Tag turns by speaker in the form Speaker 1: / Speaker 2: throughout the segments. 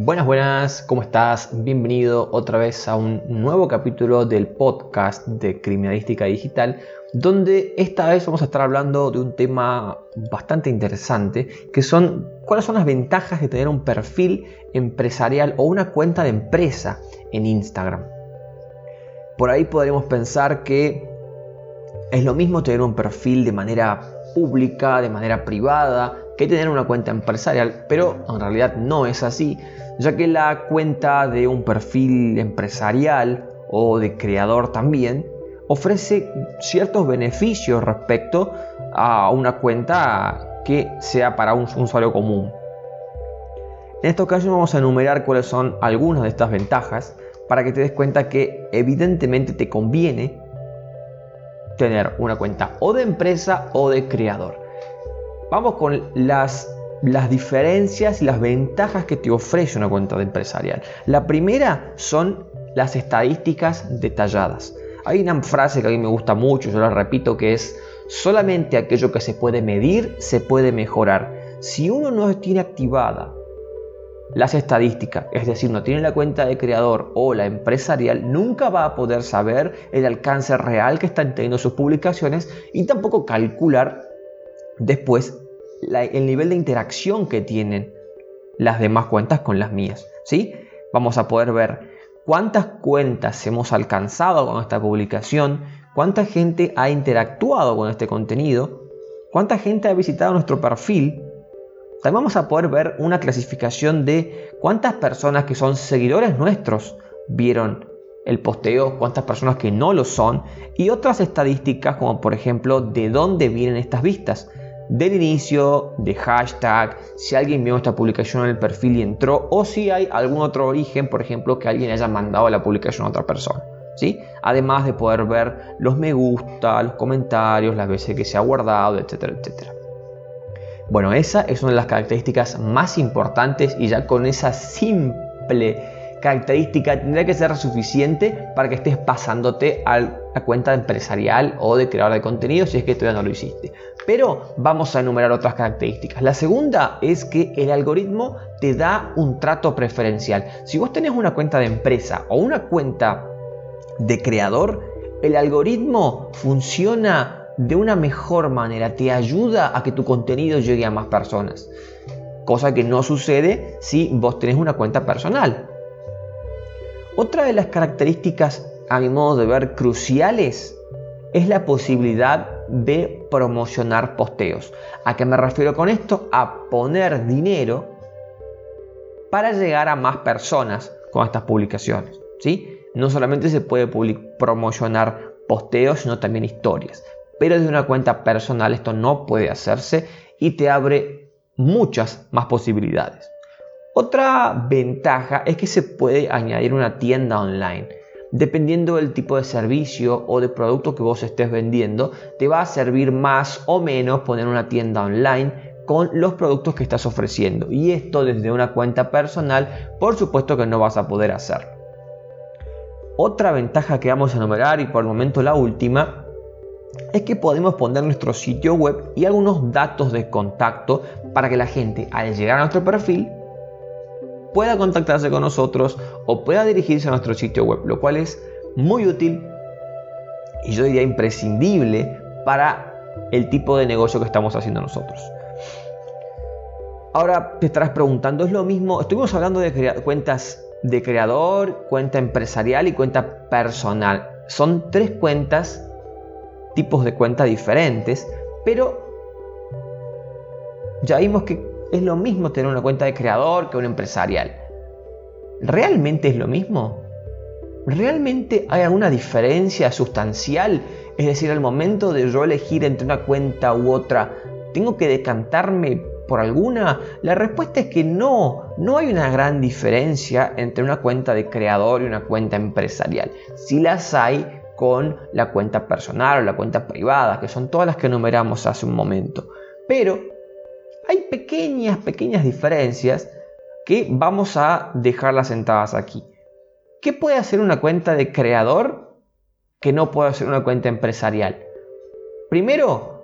Speaker 1: Buenas, buenas, ¿cómo estás? Bienvenido otra vez a un nuevo capítulo del podcast de Criminalística Digital, donde esta vez vamos a estar hablando de un tema bastante interesante, que son cuáles son las ventajas de tener un perfil empresarial o una cuenta de empresa en Instagram. Por ahí podríamos pensar que es lo mismo tener un perfil de manera pública, de manera privada, que tener una cuenta empresarial, pero en realidad no es así, ya que la cuenta de un perfil empresarial o de creador también ofrece ciertos beneficios respecto a una cuenta que sea para un usuario común. En esta ocasión vamos a enumerar cuáles son algunas de estas ventajas para que te des cuenta que evidentemente te conviene tener una cuenta o de empresa o de creador. Vamos con las, las diferencias y las ventajas que te ofrece una cuenta de empresarial. La primera son las estadísticas detalladas. Hay una frase que a mí me gusta mucho, yo la repito, que es solamente aquello que se puede medir se puede mejorar. Si uno no tiene activada las estadísticas, es decir, no tiene la cuenta de creador o la empresarial, nunca va a poder saber el alcance real que están teniendo sus publicaciones y tampoco calcular después el nivel de interacción que tienen las demás cuentas con las mías. ¿sí? Vamos a poder ver cuántas cuentas hemos alcanzado con esta publicación, cuánta gente ha interactuado con este contenido, cuánta gente ha visitado nuestro perfil. También vamos a poder ver una clasificación de cuántas personas que son seguidores nuestros vieron el posteo, cuántas personas que no lo son y otras estadísticas como por ejemplo de dónde vienen estas vistas del inicio, de hashtag, si alguien vio esta publicación en el perfil y entró, o si hay algún otro origen, por ejemplo, que alguien haya mandado la publicación a otra persona. ¿sí? Además de poder ver los me gusta, los comentarios, las veces que se ha guardado, etcétera, etcétera. Bueno, esa es una de las características más importantes y ya con esa simple característica tendría que ser suficiente para que estés pasándote a la cuenta empresarial o de creador de contenido si es que todavía no lo hiciste. Pero vamos a enumerar otras características. La segunda es que el algoritmo te da un trato preferencial. Si vos tenés una cuenta de empresa o una cuenta de creador, el algoritmo funciona de una mejor manera, te ayuda a que tu contenido llegue a más personas. Cosa que no sucede si vos tenés una cuenta personal. Otra de las características, a mi modo de ver, cruciales es la posibilidad de promocionar posteos. ¿A qué me refiero con esto? A poner dinero para llegar a más personas con estas publicaciones. ¿sí? No solamente se puede promocionar posteos, sino también historias. Pero desde una cuenta personal esto no puede hacerse y te abre muchas más posibilidades. Otra ventaja es que se puede añadir una tienda online. Dependiendo del tipo de servicio o de producto que vos estés vendiendo, te va a servir más o menos poner una tienda online con los productos que estás ofreciendo. Y esto desde una cuenta personal, por supuesto que no vas a poder hacer. Otra ventaja que vamos a enumerar y por el momento la última es que podemos poner nuestro sitio web y algunos datos de contacto para que la gente al llegar a nuestro perfil pueda contactarse con nosotros o pueda dirigirse a nuestro sitio web, lo cual es muy útil y yo diría imprescindible para el tipo de negocio que estamos haciendo nosotros. Ahora te estarás preguntando, ¿es lo mismo? Estuvimos hablando de cuentas de creador, cuenta empresarial y cuenta personal. Son tres cuentas, tipos de cuentas diferentes, pero ya vimos que es lo mismo tener una cuenta de creador que una empresarial. ¿Realmente es lo mismo? ¿Realmente hay alguna diferencia sustancial? Es decir, al momento de yo elegir entre una cuenta u otra, ¿tengo que decantarme por alguna? La respuesta es que no, no hay una gran diferencia entre una cuenta de creador y una cuenta empresarial. Si las hay con la cuenta personal o la cuenta privada, que son todas las que enumeramos hace un momento. Pero hay pequeñas, pequeñas diferencias que vamos a dejarlas sentadas aquí. ¿Qué puede hacer una cuenta de creador que no puede hacer una cuenta empresarial? Primero,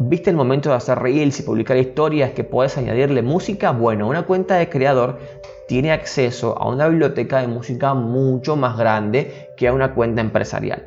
Speaker 1: ¿Viste el momento de hacer reels y publicar historias que puedes añadirle música? Bueno, una cuenta de creador tiene acceso a una biblioteca de música mucho más grande que a una cuenta empresarial.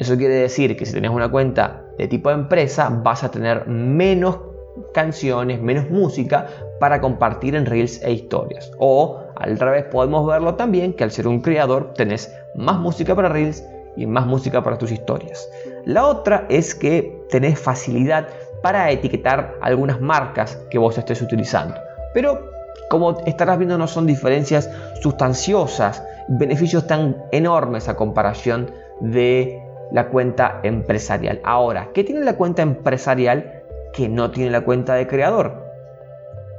Speaker 1: Eso quiere decir que si tienes una cuenta de tipo empresa vas a tener menos canciones, menos música para compartir en reels e historias. O al revés podemos verlo también que al ser un creador tenés más música para reels y más música para tus historias. La otra es que tenés facilidad para etiquetar algunas marcas que vos estés utilizando. Pero como estarás viendo no son diferencias sustanciosas, beneficios tan enormes a comparación de la cuenta empresarial. Ahora, ¿qué tiene la cuenta empresarial que no tiene la cuenta de creador?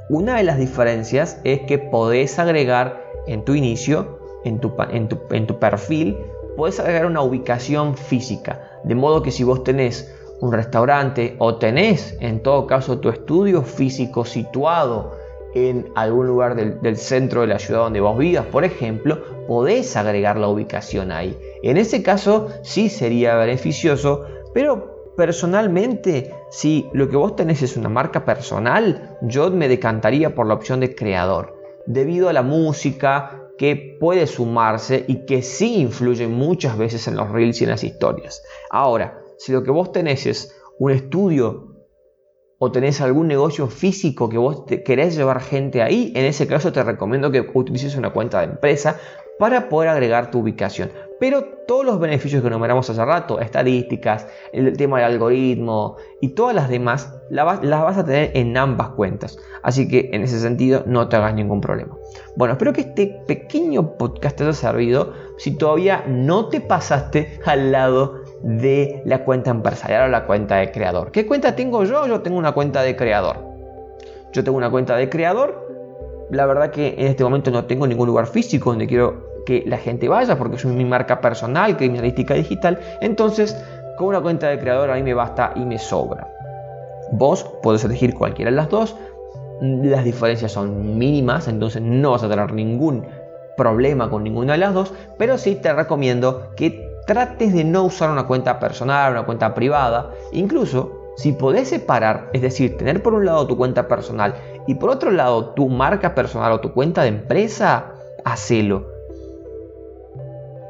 Speaker 1: Una de las diferencias es que podés agregar en tu inicio, en tu, en tu, en tu perfil, podés agregar una ubicación física. De modo que si vos tenés un restaurante o tenés en todo caso tu estudio físico situado en algún lugar del, del, centro de la ciudad donde vos vivas, por ejemplo, podés agregar la ubicación ahí. En ese caso sí sería beneficioso, pero personalmente, si lo que vos tenés es una marca personal, yo me decantaría por la opción de creador, debido a la música que puede sumarse y que sí influye muchas veces en los reels y en las historias. Ahora, si lo que vos tenés es un estudio o tenés algún negocio físico que vos querés llevar gente ahí, en ese caso te recomiendo que utilices una cuenta de empresa para poder agregar tu ubicación. Pero todos los beneficios que enumeramos hace rato, estadísticas, el tema del algoritmo y todas las demás, las vas a tener en ambas cuentas. Así que en ese sentido no te hagas ningún problema. Bueno, espero que este pequeño podcast te haya servido. Si todavía no te pasaste al lado de la cuenta empresarial o la cuenta de creador. ¿Qué cuenta tengo yo? Yo tengo una cuenta de creador. Yo tengo una cuenta de creador. La verdad que en este momento no tengo ningún lugar físico donde quiero que la gente vaya porque es mi marca personal, criminalística digital. Entonces, con una cuenta de creador a mí me basta y me sobra. Vos podés elegir cualquiera de las dos. Las diferencias son mínimas, entonces no vas a tener ningún problema con ninguna de las dos, pero sí te recomiendo que trates de no usar una cuenta personal, una cuenta privada, incluso si podés separar, es decir, tener por un lado tu cuenta personal y por otro lado tu marca personal o tu cuenta de empresa, hacelo.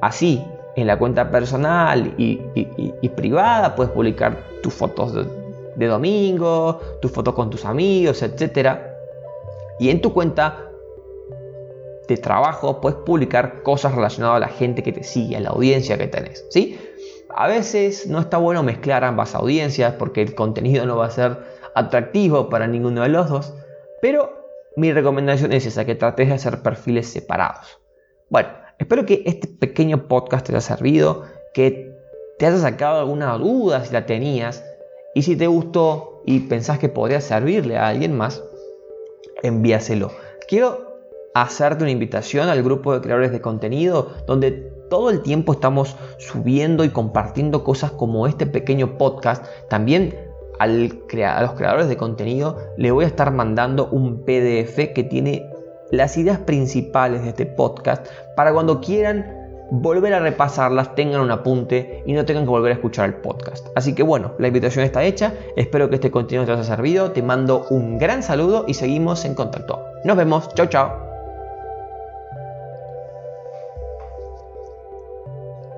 Speaker 1: Así, en la cuenta personal y, privada puedes publicar tus fotos de, domingo, tus fotos con tus amigos, etc. Y en tu cuenta de trabajo puedes publicar cosas relacionadas a la gente que te sigue, a la audiencia que tenés. ¿sí? A veces no está bueno mezclar ambas audiencias porque el contenido no va a ser atractivo para ninguno de los dos, pero mi recomendación es esa, que trates de hacer perfiles separados. Bueno, Espero que este pequeño podcast te haya servido, que te haya sacado alguna duda si la tenías y si te gustó y pensás que podría servirle a alguien más, envíaselo. Quiero hacerte una invitación al grupo de creadores de contenido donde todo el tiempo estamos subiendo y compartiendo cosas como este pequeño podcast. También a los creadores de contenido le voy a estar mandando un PDF que tiene las ideas principales de este podcast para cuando quieran volver a repasarlas, tengan un apunte y no tengan que volver a escuchar el podcast. Así que bueno, la invitación está hecha, espero que este contenido te haya servido, te mando un gran saludo y seguimos en contacto. Nos vemos, chao chao.